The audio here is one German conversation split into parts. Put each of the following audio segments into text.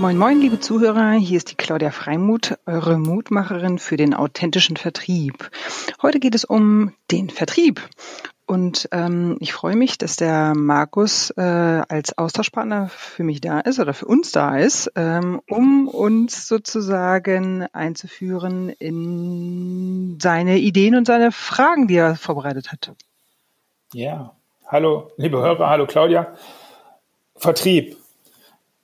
Moin, moin, liebe Zuhörer. Hier ist die Claudia Freimuth, eure Mutmacherin für den authentischen Vertrieb. Heute geht es um den Vertrieb. Und ähm, ich freue mich, dass der Markus äh, als Austauschpartner für mich da ist oder für uns da ist, ähm, um uns sozusagen einzuführen in seine Ideen und seine Fragen, die er vorbereitet hat. Ja, hallo, liebe Hörer, hallo Claudia. Vertrieb.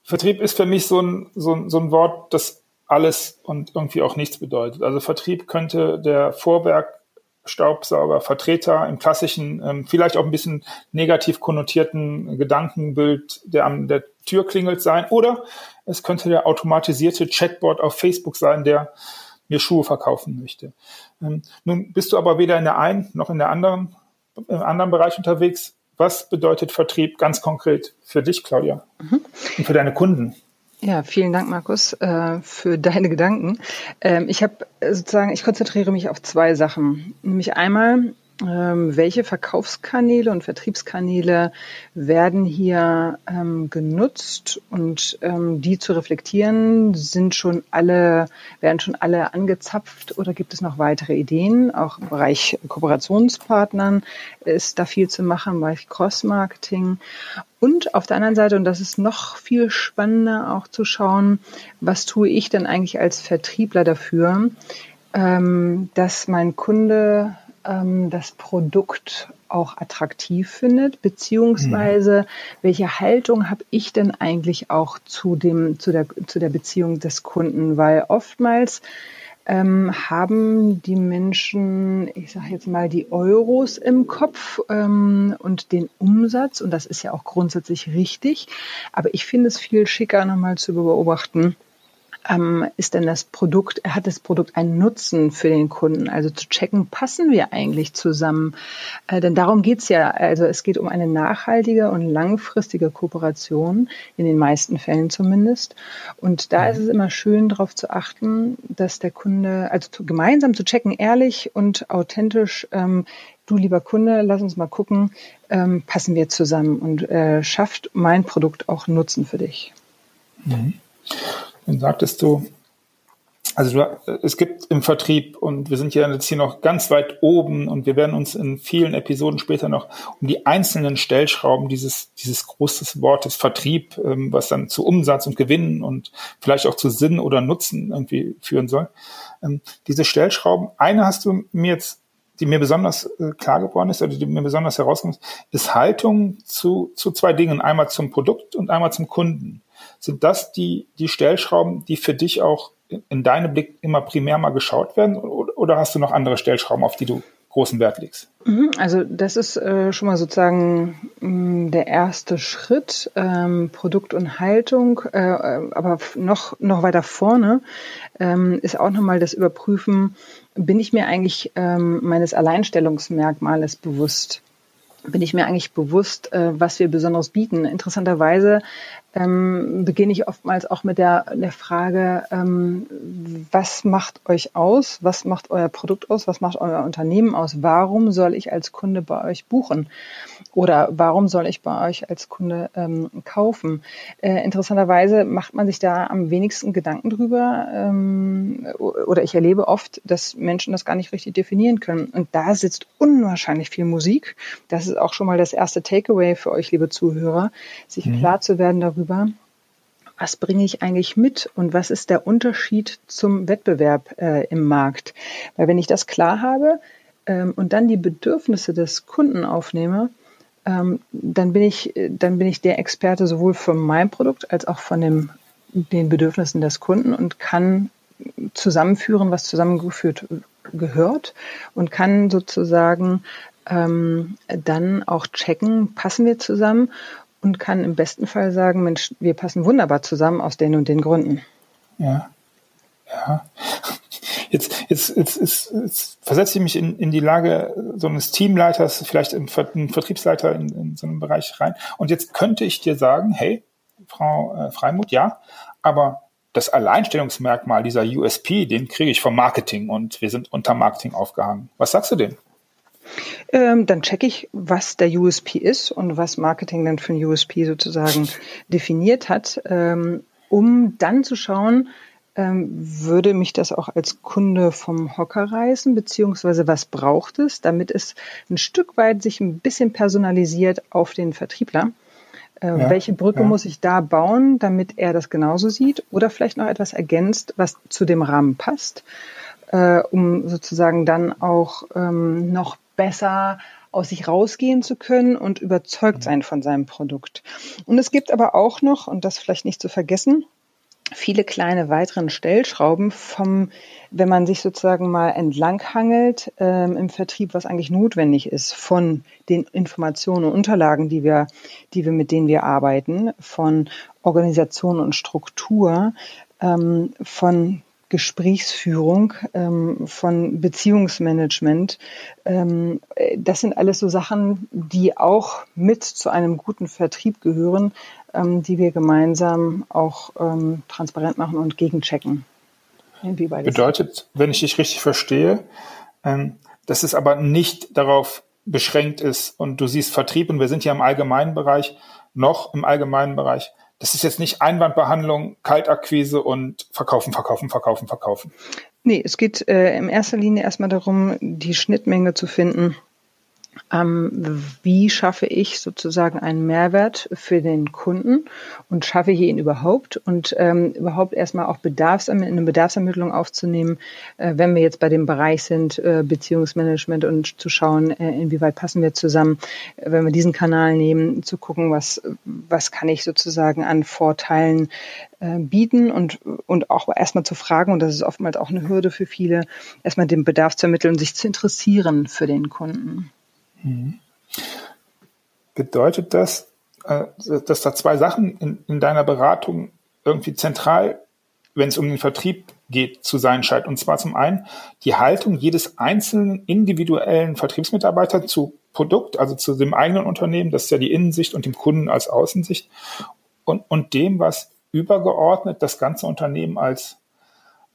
Vertrieb ist für mich so ein, so ein, so ein Wort, das alles und irgendwie auch nichts bedeutet. Also Vertrieb könnte der Vorwerk Staubsauger Vertreter im klassischen, ähm, vielleicht auch ein bisschen negativ konnotierten Gedankenbild, der an der Tür klingelt sein. Oder es könnte der automatisierte Chatbot auf Facebook sein, der mir Schuhe verkaufen möchte. Ähm, nun bist du aber weder in der einen noch in der anderen, im anderen Bereich unterwegs. Was bedeutet Vertrieb ganz konkret für dich, Claudia? Mhm. Und für deine Kunden? Ja, vielen Dank, Markus, äh, für deine Gedanken. Ähm, ich habe sozusagen, ich konzentriere mich auf zwei Sachen. Nämlich einmal ähm, welche Verkaufskanäle und Vertriebskanäle werden hier ähm, genutzt und ähm, die zu reflektieren, sind schon alle, werden schon alle angezapft oder gibt es noch weitere Ideen? Auch im Bereich Kooperationspartnern ist da viel zu machen, im Bereich Cross-Marketing. Und auf der anderen Seite, und das ist noch viel spannender auch zu schauen, was tue ich denn eigentlich als Vertriebler dafür, ähm, dass mein Kunde ähm, das Produkt auch attraktiv findet, beziehungsweise mhm. welche Haltung habe ich denn eigentlich auch zu dem zu der zu der Beziehung des Kunden, weil oftmals ähm, haben die Menschen, ich sage jetzt mal, die Euros im Kopf ähm, und den Umsatz, und das ist ja auch grundsätzlich richtig, aber ich finde es viel schicker, nochmal zu beobachten, ähm, ist denn das Produkt, hat das Produkt einen Nutzen für den Kunden? Also zu checken, passen wir eigentlich zusammen? Äh, denn darum geht's ja. Also es geht um eine nachhaltige und langfristige Kooperation, in den meisten Fällen zumindest. Und da ist es immer schön, darauf zu achten, dass der Kunde, also zu, gemeinsam zu checken, ehrlich und authentisch, ähm, du lieber Kunde, lass uns mal gucken, ähm, passen wir zusammen und äh, schafft mein Produkt auch Nutzen für dich. Mhm. Dann sagtest du, also du, es gibt im Vertrieb und wir sind ja jetzt hier noch ganz weit oben und wir werden uns in vielen Episoden später noch um die einzelnen Stellschrauben dieses, dieses großes Wortes Vertrieb, ähm, was dann zu Umsatz und Gewinn und vielleicht auch zu Sinn oder Nutzen irgendwie führen soll. Ähm, diese Stellschrauben, eine hast du mir jetzt die mir besonders äh, klar geworden ist oder die mir besonders herauskommt, ist Haltung zu, zu zwei Dingen. Einmal zum Produkt und einmal zum Kunden. Sind das die, die Stellschrauben, die für dich auch in deinem Blick immer primär mal geschaut werden? Oder hast du noch andere Stellschrauben, auf die du großen Wert legst? Mhm, also das ist äh, schon mal sozusagen mh, mm, der erste Schritt, ähm, Produkt und Haltung, äh, aber noch, noch weiter vorne ähm, ist auch nochmal das Überprüfen, bin ich mir eigentlich ähm, meines Alleinstellungsmerkmales bewusst? bin ich mir eigentlich bewusst, äh, was wir besonders bieten. Interessanterweise ähm, beginne ich oftmals auch mit der, der Frage, ähm, was macht euch aus? Was macht euer Produkt aus? Was macht euer Unternehmen aus? Warum soll ich als Kunde bei euch buchen? Oder warum soll ich bei euch als Kunde ähm, kaufen? Äh, interessanterweise macht man sich da am wenigsten Gedanken drüber. Ähm, oder ich erlebe oft, dass Menschen das gar nicht richtig definieren können. Und da sitzt unwahrscheinlich viel Musik. Das ist auch schon mal das erste Takeaway für euch, liebe Zuhörer, sich mhm. klar zu werden darüber, darüber, was bringe ich eigentlich mit und was ist der Unterschied zum Wettbewerb äh, im Markt. Weil wenn ich das klar habe ähm, und dann die Bedürfnisse des Kunden aufnehme, ähm, dann bin ich, dann bin ich der Experte sowohl für mein Produkt als auch von dem, den Bedürfnissen des Kunden und kann zusammenführen, was zusammengeführt gehört und kann sozusagen ähm, dann auch checken, passen wir zusammen und kann im besten Fall sagen, Mensch, wir passen wunderbar zusammen aus den und den Gründen. Ja. Ja. Jetzt, jetzt, jetzt, jetzt, jetzt versetze ich mich in, in die Lage so eines Teamleiters, vielleicht ein Vertriebsleiter in, in so einem Bereich rein. Und jetzt könnte ich dir sagen, hey, Frau äh, Freimuth, ja, aber das Alleinstellungsmerkmal dieser USP, den kriege ich vom Marketing und wir sind unter Marketing aufgehangen. Was sagst du denn? Ähm, dann checke ich, was der USP ist und was Marketing dann für ein USP sozusagen definiert hat, ähm, um dann zu schauen, ähm, würde mich das auch als Kunde vom Hocker reißen, beziehungsweise was braucht es, damit es ein Stück weit sich ein bisschen personalisiert auf den Vertriebler. Äh, ja, welche Brücke ja. muss ich da bauen, damit er das genauso sieht oder vielleicht noch etwas ergänzt, was zu dem Rahmen passt, äh, um sozusagen dann auch ähm, noch besser aus sich rausgehen zu können und überzeugt sein von seinem Produkt. Und es gibt aber auch noch, und das vielleicht nicht zu vergessen, viele kleine weiteren Stellschrauben vom, wenn man sich sozusagen mal entlanghangelt ähm, im Vertrieb, was eigentlich notwendig ist von den Informationen und Unterlagen, die wir, die wir mit denen wir arbeiten, von Organisation und Struktur, ähm, von Gesprächsführung, ähm, von Beziehungsmanagement. Ähm, das sind alles so Sachen, die auch mit zu einem guten Vertrieb gehören, ähm, die wir gemeinsam auch ähm, transparent machen und gegenchecken. Bedeutet, wenn ich dich richtig verstehe, ähm, dass es aber nicht darauf beschränkt ist und du siehst Vertrieb und wir sind ja im allgemeinen Bereich, noch im allgemeinen Bereich, das ist jetzt nicht Einwandbehandlung, Kaltakquise und verkaufen, verkaufen, verkaufen, verkaufen. Nee, es geht äh, in erster Linie erstmal darum, die Schnittmenge zu finden ähm, wie schaffe ich sozusagen einen Mehrwert für den Kunden und schaffe ich ihn überhaupt und ähm, überhaupt erstmal auch Bedarfserm eine Bedarfsermittlung aufzunehmen, äh, wenn wir jetzt bei dem Bereich sind, äh, Beziehungsmanagement und zu schauen, äh, inwieweit passen wir zusammen, äh, wenn wir diesen Kanal nehmen, zu gucken, was, was kann ich sozusagen an Vorteilen äh, bieten und, und auch erstmal zu fragen, und das ist oftmals auch eine Hürde für viele, erstmal den Bedarf zu ermitteln und sich zu interessieren für den Kunden. Bedeutet das, äh, dass da zwei Sachen in, in deiner Beratung irgendwie zentral, wenn es um den Vertrieb geht, zu sein scheint. Und zwar zum einen die Haltung jedes einzelnen individuellen Vertriebsmitarbeiters zu Produkt, also zu dem eigenen Unternehmen, das ist ja die Innensicht und dem Kunden als Außensicht und, und dem, was übergeordnet das ganze Unternehmen als,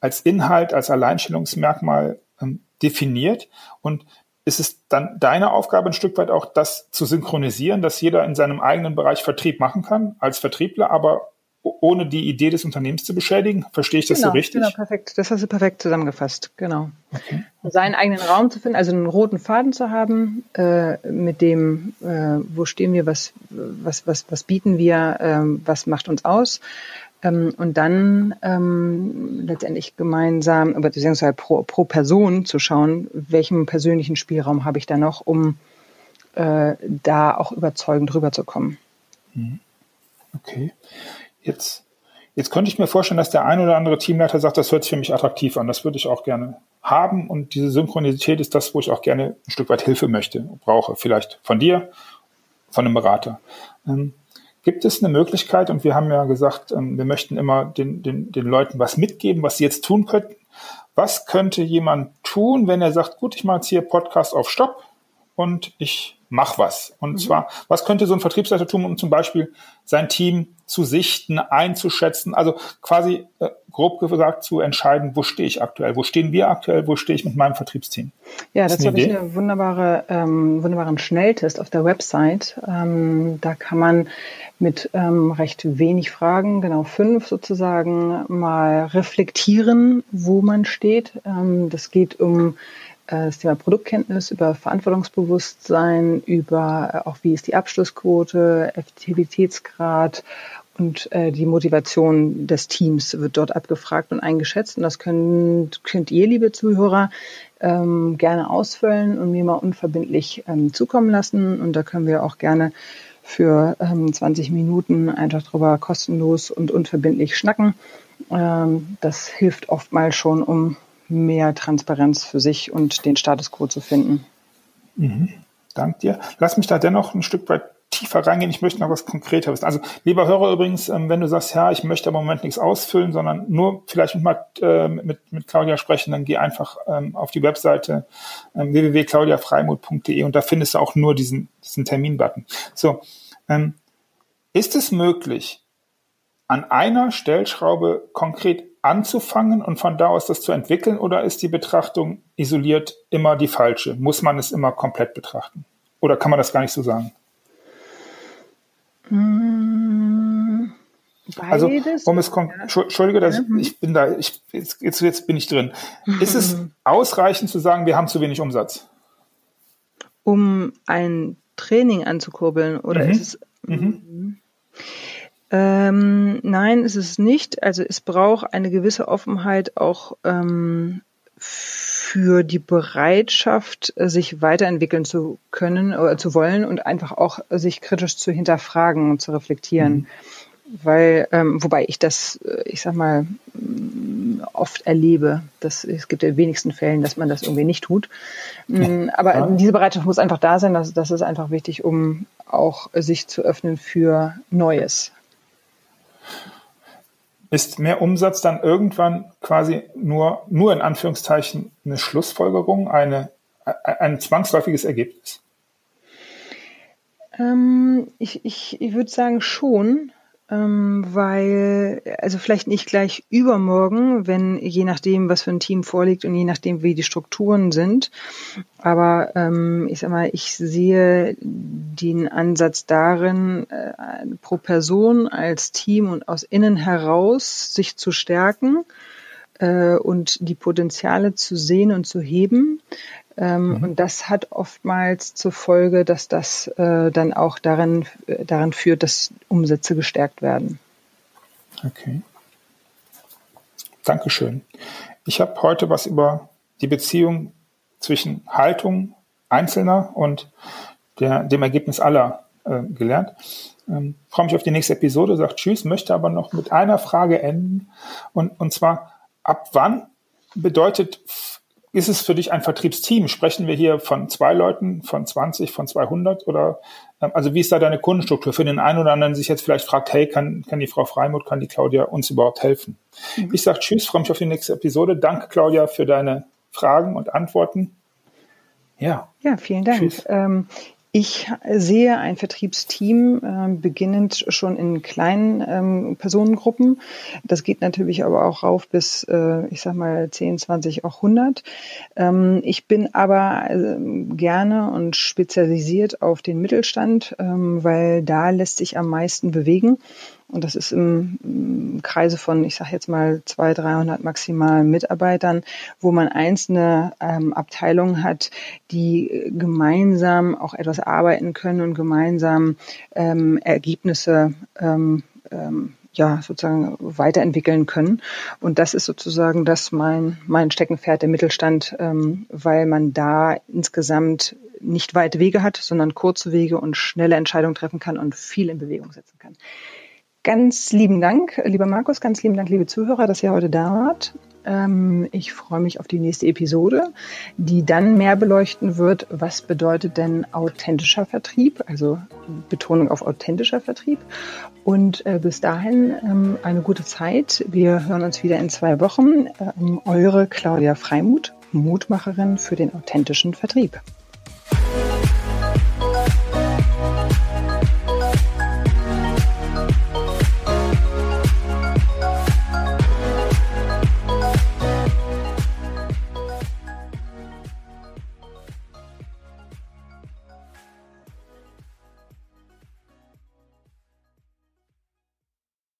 als Inhalt, als Alleinstellungsmerkmal ähm, definiert. Und ist es dann deine Aufgabe ein Stück weit auch, das zu synchronisieren, dass jeder in seinem eigenen Bereich Vertrieb machen kann, als Vertriebler, aber ohne die Idee des Unternehmens zu beschädigen? Verstehe ich das genau, so richtig? Genau, perfekt. Das hast du perfekt zusammengefasst. Genau. Okay. Seinen eigenen Raum zu finden, also einen roten Faden zu haben, äh, mit dem, äh, wo stehen wir, was, was, was, was bieten wir, äh, was macht uns aus, ähm, und dann ähm, letztendlich gemeinsam, beziehungsweise pro, pro Person zu schauen, welchen persönlichen Spielraum habe ich da noch, um äh, da auch überzeugend rüberzukommen. Mhm. Okay. Jetzt, jetzt könnte ich mir vorstellen, dass der ein oder andere Teamleiter sagt, das hört sich für mich attraktiv an, das würde ich auch gerne haben und diese Synchronität ist das, wo ich auch gerne ein Stück weit Hilfe möchte, brauche. Vielleicht von dir, von einem Berater. Ähm, Gibt es eine Möglichkeit, und wir haben ja gesagt, ähm, wir möchten immer den, den, den Leuten was mitgeben, was sie jetzt tun könnten. Was könnte jemand tun, wenn er sagt, gut, ich mache jetzt hier Podcast auf Stopp und ich mach was. Und mhm. zwar, was könnte so ein Vertriebsleiter tun, um zum Beispiel sein Team zu sichten, einzuschätzen, also quasi äh, grob gesagt zu entscheiden, wo stehe ich aktuell, wo stehen wir aktuell, wo stehe ich mit meinem Vertriebsteam. Ja, das habe ich eine wunderbare, ähm, wunderbaren Schnelltest auf der Website. Ähm, da kann man mit ähm, recht wenig Fragen, genau fünf sozusagen, mal reflektieren, wo man steht. Ähm, das geht um das Thema Produktkenntnis, über Verantwortungsbewusstsein, über äh, auch wie ist die Abschlussquote, Effektivitätsgrad und äh, die Motivation des Teams wird dort abgefragt und eingeschätzt. Und das könnt, könnt ihr, liebe Zuhörer, ähm, gerne ausfüllen und mir mal unverbindlich ähm, zukommen lassen. Und da können wir auch gerne für ähm, 20 Minuten einfach drüber kostenlos und unverbindlich schnacken. Ähm, das hilft oftmals schon, um mehr Transparenz für sich und den Status quo zu finden. Mhm. Dank dir. Lass mich da dennoch ein Stück weit tiefer reingehen, ich möchte noch was konkreter wissen. Also, lieber Hörer übrigens, ähm, wenn du sagst, ja, ich möchte im Moment nichts ausfüllen, sondern nur vielleicht mit, äh, mit, mit Claudia sprechen, dann geh einfach ähm, auf die Webseite ähm, www.claudiafreimut.de und da findest du auch nur diesen, diesen Terminbutton. So, ist es möglich, an einer Stellschraube konkret anzufangen und von da aus das zu entwickeln oder ist die Betrachtung isoliert immer die falsche? Muss man es immer komplett betrachten? Oder kann man das gar nicht so sagen? Mmh, also, um es ja. Entschuldige, dass mhm. ich bin da, ich, jetzt, jetzt bin ich drin. Ist es ausreichend zu sagen, wir haben zu wenig Umsatz? Um ein Training anzukurbeln oder mhm. ist es. Ähm, nein, ist es nicht. Also es braucht eine gewisse Offenheit auch ähm, für die Bereitschaft, sich weiterentwickeln zu können oder zu wollen und einfach auch sich kritisch zu hinterfragen und zu reflektieren. Mhm. Weil, ähm, wobei ich das, äh, ich sag mal, mm, oft erlebe, dass es gibt ja wenigsten Fällen, dass man das irgendwie nicht tut. Mm, aber ja. diese Bereitschaft muss einfach da sein. Das, das ist einfach wichtig, um auch sich zu öffnen für Neues. Ist mehr Umsatz dann irgendwann quasi nur, nur in Anführungszeichen eine Schlussfolgerung, eine, ein zwangsläufiges Ergebnis? Ähm, ich, ich, ich würde sagen schon weil, also vielleicht nicht gleich übermorgen, wenn je nachdem, was für ein Team vorliegt und je nachdem, wie die Strukturen sind. Aber ähm, ich sag mal, ich sehe den Ansatz darin, äh, pro Person als Team und aus innen heraus sich zu stärken äh, und die Potenziale zu sehen und zu heben. Ähm, mhm. Und das hat oftmals zur Folge, dass das äh, dann auch darin, äh, daran führt, dass Umsätze gestärkt werden. Okay. Dankeschön. Ich habe heute was über die Beziehung zwischen Haltung Einzelner und der, dem Ergebnis aller äh, gelernt. Ähm, freue mich auf die nächste Episode, sagt Tschüss, möchte aber noch mit einer Frage enden. Und, und zwar, ab wann bedeutet ist es für dich ein Vertriebsteam? Sprechen wir hier von zwei Leuten, von 20, von 200 oder ähm, also wie ist da deine Kundenstruktur? Für den einen oder anderen sich jetzt vielleicht fragt, hey, kann, kann die Frau Freimuth, kann die Claudia uns überhaupt helfen? Mhm. Ich sage Tschüss, freue mich auf die nächste Episode. Danke, Claudia, für deine Fragen und Antworten. Ja. Ja, vielen Dank. Ähm, ich sehe ein Vertriebsteam äh, beginnend schon in kleinen ähm, Personengruppen. Das geht natürlich aber auch rauf bis, äh, ich sag mal, 10, 20, auch 100. Ähm, ich bin aber äh, gerne und spezialisiert auf den Mittelstand, ähm, weil da lässt sich am meisten bewegen. Und das ist im, Kreise von, ich sage jetzt mal, 200, 300 maximal Mitarbeitern, wo man einzelne ähm, Abteilungen hat, die gemeinsam auch etwas arbeiten können und gemeinsam ähm, Ergebnisse ähm, ähm, ja, sozusagen weiterentwickeln können. Und das ist sozusagen das mein, mein Steckenpferd der Mittelstand, ähm, weil man da insgesamt nicht weite Wege hat, sondern kurze Wege und schnelle Entscheidungen treffen kann und viel in Bewegung setzen kann. Ganz lieben Dank, lieber Markus, ganz lieben Dank, liebe Zuhörer, dass ihr heute da wart. Ähm, ich freue mich auf die nächste Episode, die dann mehr beleuchten wird, was bedeutet denn authentischer Vertrieb, also Betonung auf authentischer Vertrieb. Und äh, bis dahin ähm, eine gute Zeit. Wir hören uns wieder in zwei Wochen. Ähm, eure Claudia Freimuth, Mutmacherin für den authentischen Vertrieb.